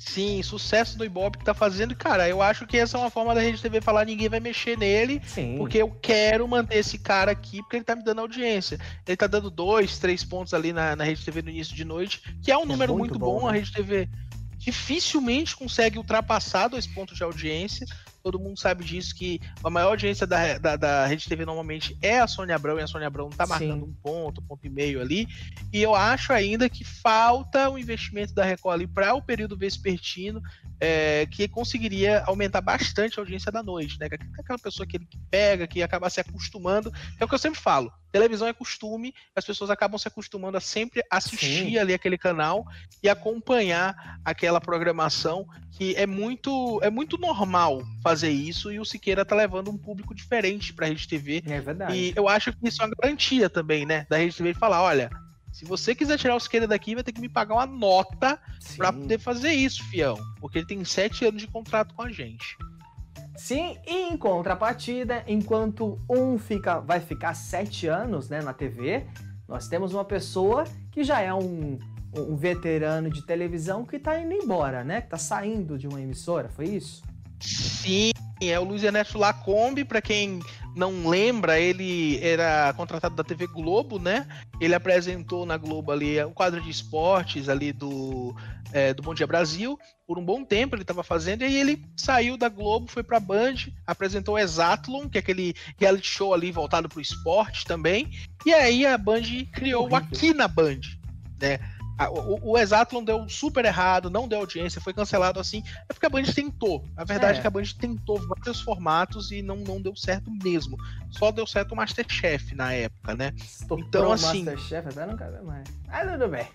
Sim, sucesso do Ibope que tá fazendo. Cara, eu acho que essa é uma forma da Rede TV falar ninguém vai mexer nele. Sim. Porque eu quero manter esse cara aqui, porque ele tá me dando audiência. Ele tá dando dois, três pontos ali na, na Rede TV no início de noite, que é um é número muito, muito bom. bom. Né? A Rede TV dificilmente consegue ultrapassar dois pontos de audiência todo mundo sabe disso, que a maior audiência da, da, da Rede TV normalmente é a Sônia Abrão, e a Sônia Abrão tá marcando Sim. um ponto, um ponto e meio ali. E eu acho ainda que falta o investimento da Record ali para o período vespertino, é, que conseguiria aumentar bastante a audiência da noite, né? Aquela pessoa que ele pega, que acaba se acostumando, é o que eu sempre falo. Televisão é costume, as pessoas acabam se acostumando a sempre assistir Sim. ali aquele canal e acompanhar aquela programação que é muito é muito normal fazer isso e o Siqueira tá levando um público diferente para a Rede TV. É verdade. E eu acho que isso é uma garantia também, né, da Rede TV falar, olha, se você quiser tirar o Siqueira daqui, vai ter que me pagar uma nota para poder fazer isso, fião, porque ele tem sete anos de contrato com a gente. Sim, e em contrapartida, enquanto um fica, vai ficar sete anos né, na TV, nós temos uma pessoa que já é um, um veterano de televisão que está indo embora, né? Que está saindo de uma emissora, foi isso? Sim, é o Luiz Ernesto Lacombe, para quem não lembra, ele era contratado da TV Globo, né? Ele apresentou na Globo ali o quadro de esportes ali do, é, do Bom Dia Brasil. Por um bom tempo ele estava fazendo, e aí ele saiu da Globo, foi para a Band, apresentou o Exatlon, que é aquele reality show ali voltado para o esporte também. E aí a Band criou aqui na Band, né? O, o Exatlon deu super errado, não deu audiência, foi cancelado assim. É porque a Band tentou. A verdade é, é que a Band tentou vários formatos e não, não deu certo mesmo. Só deu certo o Masterchef na época, né? então, assim. Masterchef até não cabe mais. Ah, tudo bem.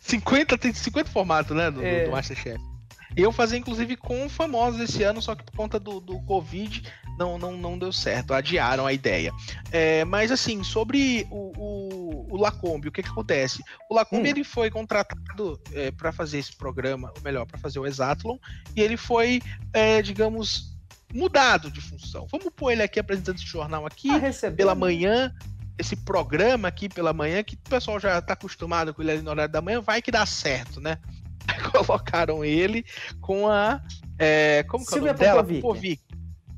50, tem 50 formatos, né? Do, é. do Masterchef. Eu fazia, inclusive, com famosos esse ano, só que por conta do, do Covid não, não, não deu certo, adiaram a ideia. É, mas, assim, sobre o, o, o Lacombe, o que, que acontece? O Lacombe hum. ele foi contratado é, para fazer esse programa, ou melhor, para fazer o Exatlon, e ele foi, é, digamos, mudado de função. Vamos pôr ele aqui apresentando esse jornal aqui ah, pela manhã, esse programa aqui pela manhã, que o pessoal já está acostumado com ele ali no horário da manhã, vai que dá certo, né? colocaram ele com a. É, como que Silvia é o nome dela? Popovic.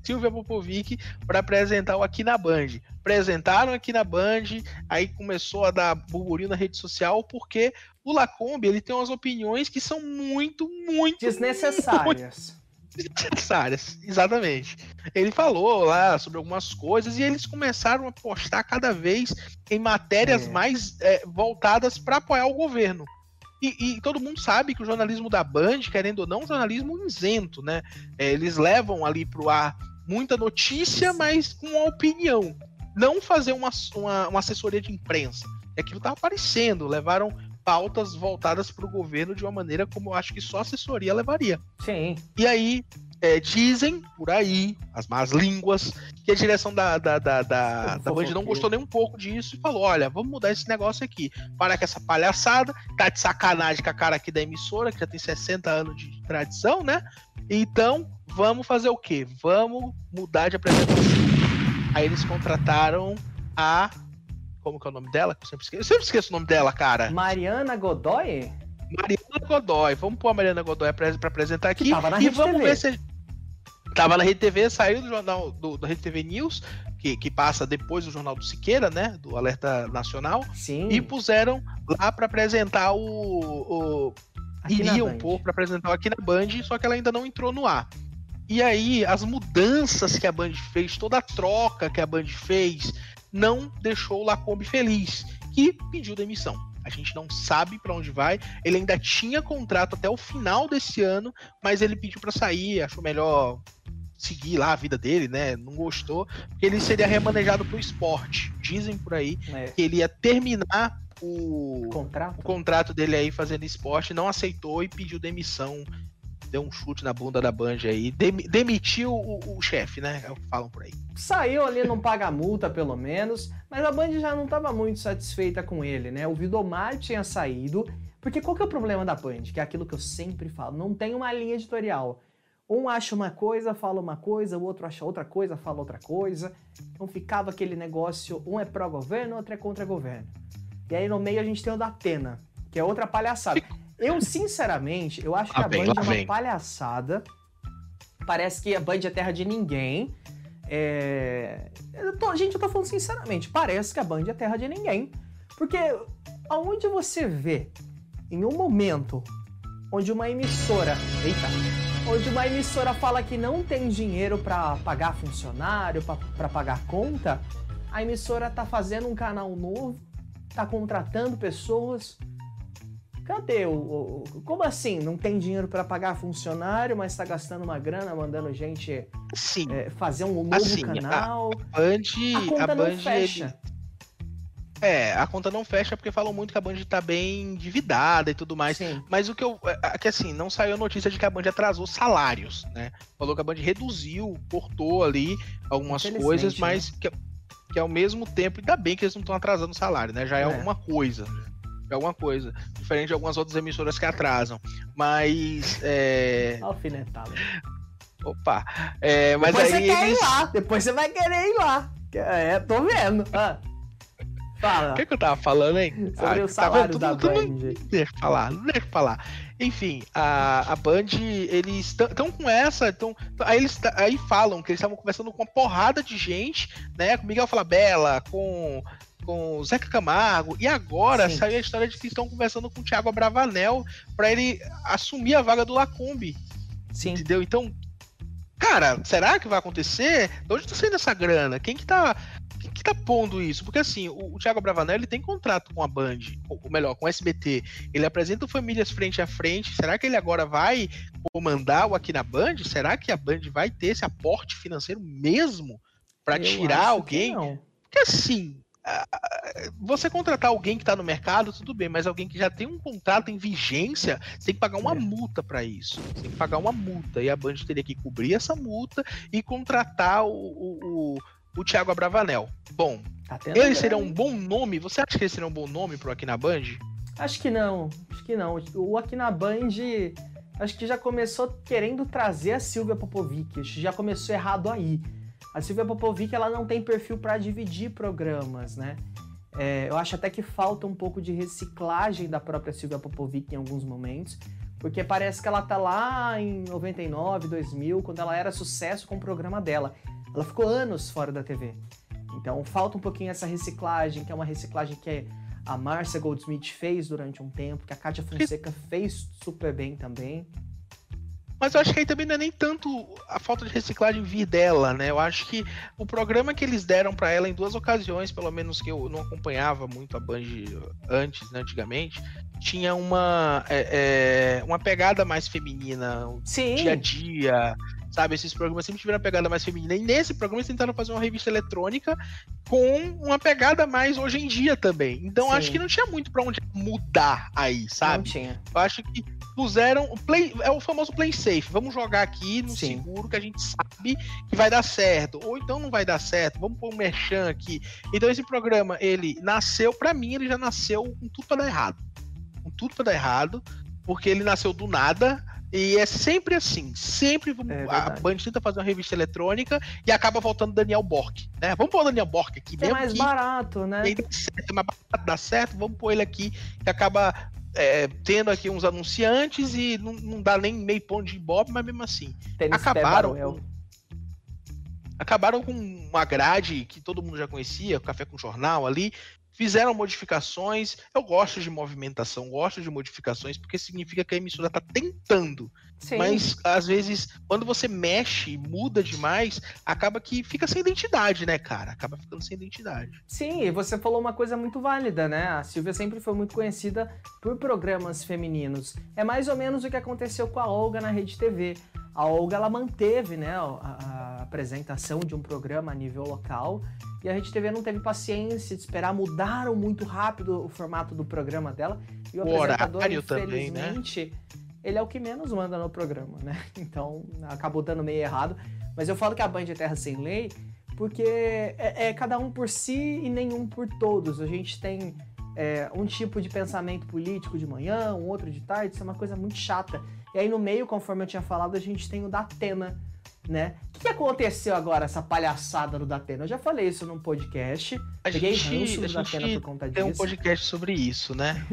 Silvia Popovic para apresentar o Aqui na Band. Apresentaram aqui na Band, aí começou a dar burburinho na rede social, porque o Lacombe ele tem umas opiniões que são muito, muito. Desnecessárias. Muito desnecessárias, exatamente. Ele falou lá sobre algumas coisas e eles começaram a postar cada vez em matérias é. mais é, voltadas para apoiar o governo. E, e, todo mundo sabe que o jornalismo da Band, querendo ou não, é um jornalismo isento, né? É, eles levam ali pro ar muita notícia, mas com uma opinião. Não fazer uma, uma, uma assessoria de imprensa. E aquilo tá aparecendo. Levaram pautas voltadas para o governo de uma maneira como eu acho que só assessoria levaria. Sim. E aí, é, dizem por aí, as más línguas, que a direção da, da, da, da, da Band não gostou nem um pouco disso e falou: olha, vamos mudar esse negócio aqui. Para com essa palhaçada, tá de sacanagem com a cara aqui da emissora, que já tem 60 anos de tradição, né? Então, vamos fazer o quê? Vamos mudar de apresentação. Aí eles contrataram a. Como que é o nome dela? Eu sempre esqueço, eu sempre esqueço o nome dela, cara. Mariana Godoy? Mariana Godoy. Vamos pôr a Mariana Godoy para apresentar aqui. e vamos TV. ver se. Tava na Rede TV, saiu do jornal do, do Rede TV News, que, que passa depois do jornal do Siqueira, né? Do Alerta Nacional. Sim. E puseram lá para apresentar o. o iriam pôr para apresentar aqui na Band, só que ela ainda não entrou no ar. E aí, as mudanças que a Band fez, toda a troca que a Band fez, não deixou o Lacombe feliz, que pediu demissão. A gente não sabe para onde vai. Ele ainda tinha contrato até o final desse ano, mas ele pediu para sair, achou melhor seguir lá a vida dele, né? Não gostou, porque ele seria remanejado pro esporte. Dizem por aí é. que ele ia terminar o contrato? o contrato dele aí fazendo esporte, não aceitou e pediu demissão. Deu um chute na bunda da Band aí, dem demitiu o, o chefe, né? É o que falam por aí. Saiu ali, não paga multa, pelo menos, mas a Band já não estava muito satisfeita com ele, né? O Vidomar tinha saído, porque qual que é o problema da Band? Que é aquilo que eu sempre falo, não tem uma linha editorial. Um acha uma coisa, fala uma coisa, o outro acha outra coisa, fala outra coisa. Então ficava aquele negócio, um é pró-governo, outro é contra-governo. E aí no meio a gente tem o da Atena, que é outra palhaçada. Eu, sinceramente, eu acho que a Band é uma palhaçada. Parece que a Band é terra de ninguém. É... Eu tô, gente, eu tô falando sinceramente, parece que a Band é terra de ninguém. Porque aonde você vê, em um momento, onde uma emissora. Eita! Onde uma emissora fala que não tem dinheiro para pagar funcionário, para pagar conta, a emissora tá fazendo um canal novo tá contratando pessoas. Cadê o, o como assim? Não tem dinheiro para pagar funcionário, mas está gastando uma grana mandando gente é, fazer um novo assim, canal. A Band, a conta a não Band, fecha. É, a conta não fecha porque falam muito que a Band tá bem endividada e tudo mais. Sim. Mas o que eu. É, é que assim, não saiu a notícia de que a Band atrasou salários, né? Falou que a Band reduziu, cortou ali algumas coisas, mas né? que, que ao mesmo tempo, ainda bem que eles não estão atrasando o salário, né? Já é, é. alguma coisa. É alguma coisa. Diferente de algumas outras emissoras que atrasam. Mas. É... Alfinetada. Opa! É, mas Depois aí você quer eles... ir lá. Depois você vai querer ir lá. É, tô vendo. Ah. Fala. O que, que, eu tava falando, hein? Sobre ah, o salário tá da Band. Deixa eu falar, deixa eu falar. Enfim, a, a Band, eles estão com essa, tão, aí eles aí falam que eles estavam conversando com uma porrada de gente, né? Com Miguel Falabella, com com o Zeca Camargo, e agora Sim. saiu a história de que estão conversando com o Thiago Abravanel para ele assumir a vaga do Lacombe. Sim. Entendeu? Então, cara, será que vai acontecer? De onde tá saindo essa grana? Quem que tá quem que tá pondo isso? Porque assim, o, o Thiago Bravanel tem contrato com a Band, ou, melhor, com o SBT. Ele apresenta o Famílias frente a frente. Será que ele agora vai comandar o aqui na Band? Será que a Band vai ter esse aporte financeiro mesmo para tirar alguém? Porque assim, você contratar alguém que está no mercado, tudo bem, mas alguém que já tem um contrato em vigência, você tem que pagar uma é. multa para isso. Você tem que pagar uma multa. E a Band teria que cobrir essa multa e contratar o, o, o Thiago Abravanel. Bom, tá ele seria um bom nome? Você acha que ele seria um bom nome pro Aqui na Band? Acho que não, acho que não. O Aqui na Band, acho que já começou querendo trazer a Silvia Popovic, já começou errado aí. A Silvia Popovic, ela não tem perfil para dividir programas, né? É, eu acho até que falta um pouco de reciclagem da própria Silvia Popovic em alguns momentos, porque parece que ela tá lá em 99, 2000, quando ela era sucesso com o programa dela. Ela ficou anos fora da TV. Então falta um pouquinho essa reciclagem, que é uma reciclagem que a Marcia Goldsmith fez durante um tempo, que a Kátia Fonseca fez super bem também. Mas eu acho que aí também não é nem tanto a falta de reciclagem vir dela, né? Eu acho que o programa que eles deram para ela em duas ocasiões, pelo menos que eu não acompanhava muito a Band antes, né, antigamente, tinha uma, é, é, uma pegada mais feminina, Sim. dia a dia, sabe? Esses programas sempre tiveram uma pegada mais feminina. E nesse programa eles tentaram fazer uma revista eletrônica com uma pegada mais hoje em dia também. Então Sim. acho que não tinha muito para onde mudar aí, sabe? Não tinha. Eu acho que puseram o play, é o famoso play safe. Vamos jogar aqui no Sim. seguro que a gente sabe que vai dar certo. Ou então não vai dar certo. Vamos pôr um merchan aqui. Então esse programa, ele nasceu, para mim, ele já nasceu com tudo para dar errado. Com tudo para dar errado, porque ele nasceu do nada e é sempre assim, sempre é a Band tenta fazer uma revista eletrônica e acaba voltando Daniel Bork, né? Vamos pôr o Daniel Bork aqui é mais que, barato, né? Dá certo, é mais barato, dá certo, vamos pôr ele aqui que acaba é, tendo aqui uns anunciantes e não, não dá nem meio ponto de bob, mas mesmo assim. Tênis acabaram com, acabaram com uma grade que todo mundo já conhecia, café com jornal ali, fizeram modificações. Eu gosto de movimentação, gosto de modificações, porque significa que a emissora está tentando. Sim. Mas às vezes, quando você mexe, muda demais, acaba que fica sem identidade, né, cara? Acaba ficando sem identidade. Sim, e você falou uma coisa muito válida, né? A Silvia sempre foi muito conhecida por programas femininos. É mais ou menos o que aconteceu com a Olga na Rede TV. A Olga ela manteve, né, a, a apresentação de um programa a nível local e a Rede TV não teve paciência de esperar, mudaram muito rápido o formato do programa dela. E o, o apresentador, infelizmente, também, né? ele é o que menos manda no programa, né? Então acabou dando meio errado. Mas eu falo que a Band é terra sem lei, porque é, é cada um por si e nenhum por todos. A gente tem é, um tipo de pensamento político de manhã, um outro de tarde, isso é uma coisa muito chata. E aí no meio, conforme eu tinha falado, a gente tem o da Atena né? O que, aconteceu agora, essa palhaçada do Datena? Eu já falei isso num podcast. A peguei gente, ranço do Datena por conta disso. Tem um podcast sobre isso, né?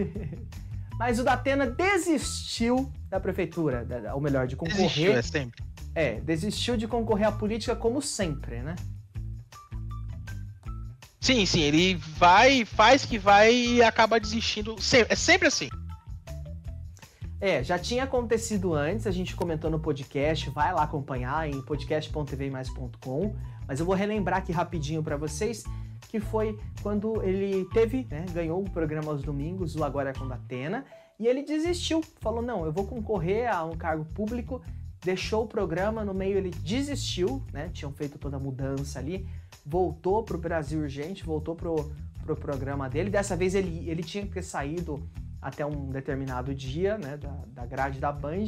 Mas o Datena desistiu da prefeitura, ou melhor, de concorrer. Desistiu, é sempre. É, desistiu de concorrer à política como sempre, né? Sim, sim, ele vai, faz que vai e acaba desistindo. É sempre assim. É, já tinha acontecido antes, a gente comentou no podcast, vai lá acompanhar em podcast.tvmais.com, mas eu vou relembrar aqui rapidinho para vocês que foi quando ele teve, né, ganhou o programa aos domingos, o Agora é com Datena, e ele desistiu, falou: "Não, eu vou concorrer a um cargo público". Deixou o programa, no meio ele desistiu, né? Tinham feito toda a mudança ali, voltou pro Brasil Urgente, voltou pro, pro programa dele. Dessa vez ele, ele tinha que ter saído até um determinado dia, né, da, da grade da Band,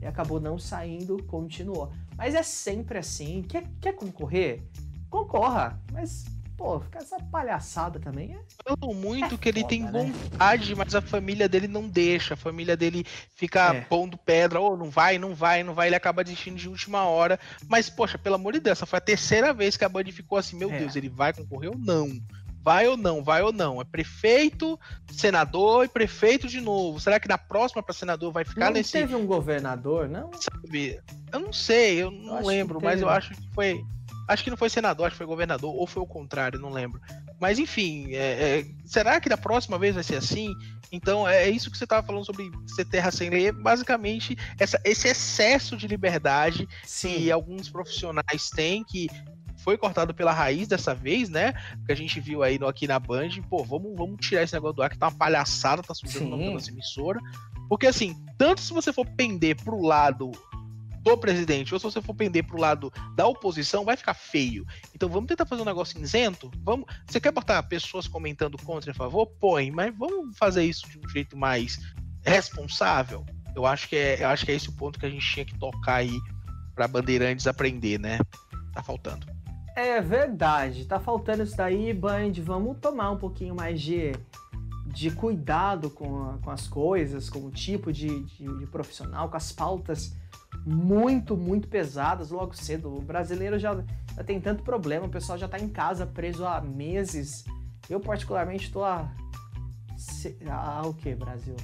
e acabou não saindo, continuou. Mas é sempre assim, quer, quer concorrer? Concorra, mas pô, fica essa palhaçada também. É, eu muito é que ele foda, tem né? vontade, mas a família dele não deixa. A família dele fica é. pondo pedra, ou oh, não vai, não vai, não vai. Ele acaba desistindo de última hora. Mas, poxa, pelo amor de Deus, essa foi a terceira vez que a Band ficou assim: meu é. Deus, ele vai concorrer ou não? Vai ou não, vai ou não. É prefeito, senador e prefeito de novo. Será que na próxima para senador vai ficar não nesse. teve um governador, não? Sabe? Eu não sei, eu não eu lembro, mas eu acho que foi. Acho que não foi senador, acho que foi governador, ou foi o contrário, não lembro. Mas enfim, é, é, será que da próxima vez vai ser assim? Então é, é isso que você estava falando sobre ser terra sem lei, é basicamente essa, esse excesso de liberdade Sim. que alguns profissionais têm, que foi cortado pela raiz dessa vez, né? Que a gente viu aí no, aqui na Band. Pô, vamos, vamos tirar esse negócio do ar que tá uma palhaçada, tá sujando o nome da nossa emissora. Porque assim, tanto se você for pender pro lado do presidente, ou se você for pender pro lado da oposição, vai ficar feio. Então vamos tentar fazer um negócio cinzento? Vamos. Você quer botar pessoas comentando contra e a favor? Põe, mas vamos fazer isso de um jeito mais responsável. Eu acho que é, eu acho que é esse o ponto que a gente tinha que tocar aí para Bandeirantes aprender, né? Tá faltando. É verdade, tá faltando isso daí, Band. Vamos tomar um pouquinho mais de, de cuidado com, a, com as coisas, com o tipo de, de, de, profissional, com as pautas muito, muito pesadas logo cedo. O brasileiro já, já tem tanto problema, o pessoal já tá em casa preso há meses. Eu, particularmente, tô há. o que, Brasil?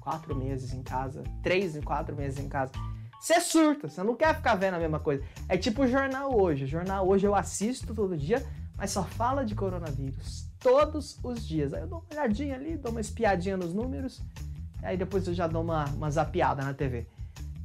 Quatro meses em casa, três, quatro meses em casa. Você surta, você não quer ficar vendo a mesma coisa. É tipo o jornal hoje. O jornal hoje eu assisto todo dia, mas só fala de coronavírus. Todos os dias. Aí eu dou uma olhadinha ali, dou uma espiadinha nos números, aí depois eu já dou uma, uma zapiada na TV.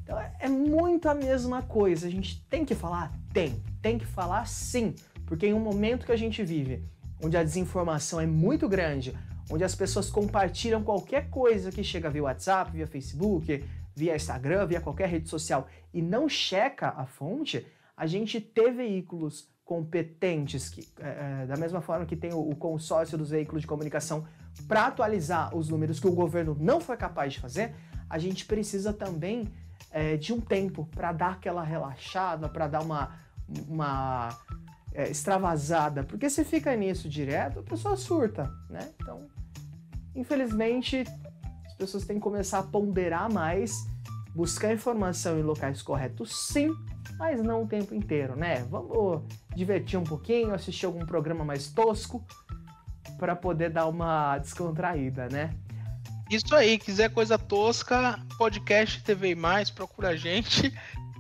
Então é, é muito a mesma coisa. A gente tem que falar? Tem. Tem que falar sim. Porque em um momento que a gente vive, onde a desinformação é muito grande, onde as pessoas compartilham qualquer coisa que chega via WhatsApp, via Facebook, via Instagram, via qualquer rede social e não checa a fonte, a gente ter veículos competentes, que, é, é da mesma forma que tem o, o consórcio dos veículos de comunicação para atualizar os números que o governo não foi capaz de fazer, a gente precisa também é, de um tempo para dar aquela relaxada, para dar uma, uma é, extravasada, porque se fica nisso direto, a pessoa surta, né? Então, infelizmente, pessoas têm que começar a ponderar mais, buscar informação em locais corretos, sim, mas não o tempo inteiro, né? Vamos divertir um pouquinho, assistir algum programa mais tosco para poder dar uma descontraída, né? Isso aí, quiser coisa tosca, podcast TV Mais, procura a gente.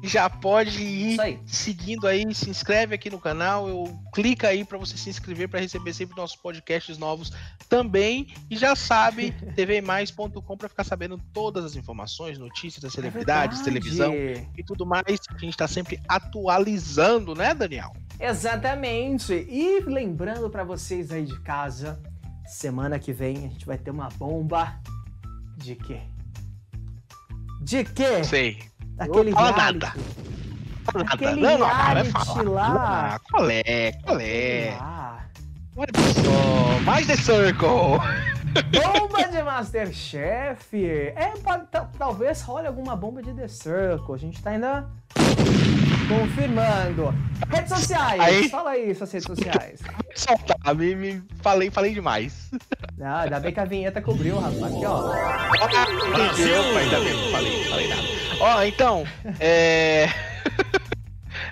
Já pode ir aí. seguindo aí, se inscreve aqui no canal, eu clica aí para você se inscrever para receber sempre nossos podcasts novos também e já sabe tvmais.com para ficar sabendo todas as informações, notícias das celebridades, É televisão e tudo mais. A gente está sempre atualizando, né, Daniel? Exatamente. E lembrando pra vocês aí de casa, semana que vem a gente vai ter uma bomba de quê? De quê? Sei. Daquele Fala reality. nada. Fala nada. Aquele Não, não, reality falar. lá. Ah, qual é? Qual é? Ah, Olha só, mais The Circle. bomba de Masterchef. É, pode- talvez role alguma bomba de The Circle. A gente tá ainda confirmando. Redes sociais. Aí- Fala aí suas redes sociais. Soltar, me, me falei, falei demais. Ah, ainda bem que a vinheta cobriu, rapaz. Aqui, ó. Opa, ainda bem, não falei, não falei nada. Ó, então, é.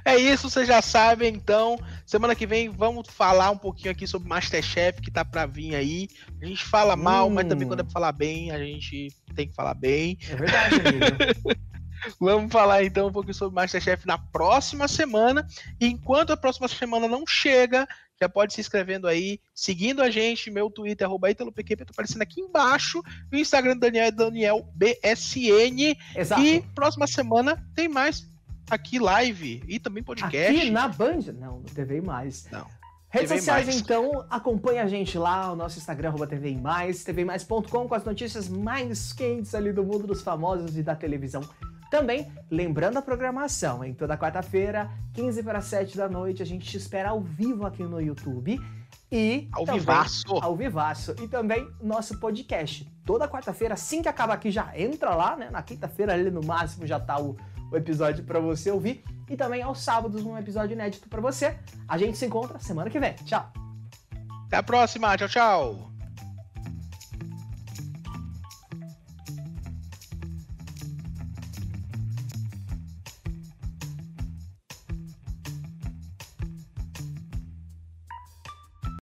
É isso, vocês já sabem, então. Semana que vem vamos falar um pouquinho aqui sobre Masterchef que tá pra vir aí. A gente fala mal, Hum. mas também quando é pra falar bem, a gente tem que falar bem. É verdade, amigo. Vamos falar então um pouquinho sobre Masterchef na próxima semana. E enquanto a próxima semana não chega, já pode se inscrevendo aí, seguindo a gente, meu Twitter, arroba ItaloPQ, tá aparecendo aqui embaixo. E o Instagram do Daniel é DanielBSN. Exato. E próxima semana tem mais aqui live e também podcast. Aqui na Band? Não, no TV Mais. Não. Redes TV sociais, Mais. então, acompanha a gente lá, o nosso Instagram, arroba TV Mais, tvmais.com, com as notícias mais quentes ali do mundo dos famosos e da televisão. Também, lembrando a programação, em toda quarta-feira, 15 para 7 da noite, a gente te espera ao vivo aqui no YouTube. E Ao também- vivaço. Ao vivaço. E também nosso podcast. Toda quarta-feira, assim que acaba aqui, já entra lá, né? Na quinta-feira, ali no máximo, já tá o, o episódio para você ouvir. E também aos sábados, um episódio inédito para você. A gente se encontra semana que vem. Tchau! Até a próxima. Tchau, tchau.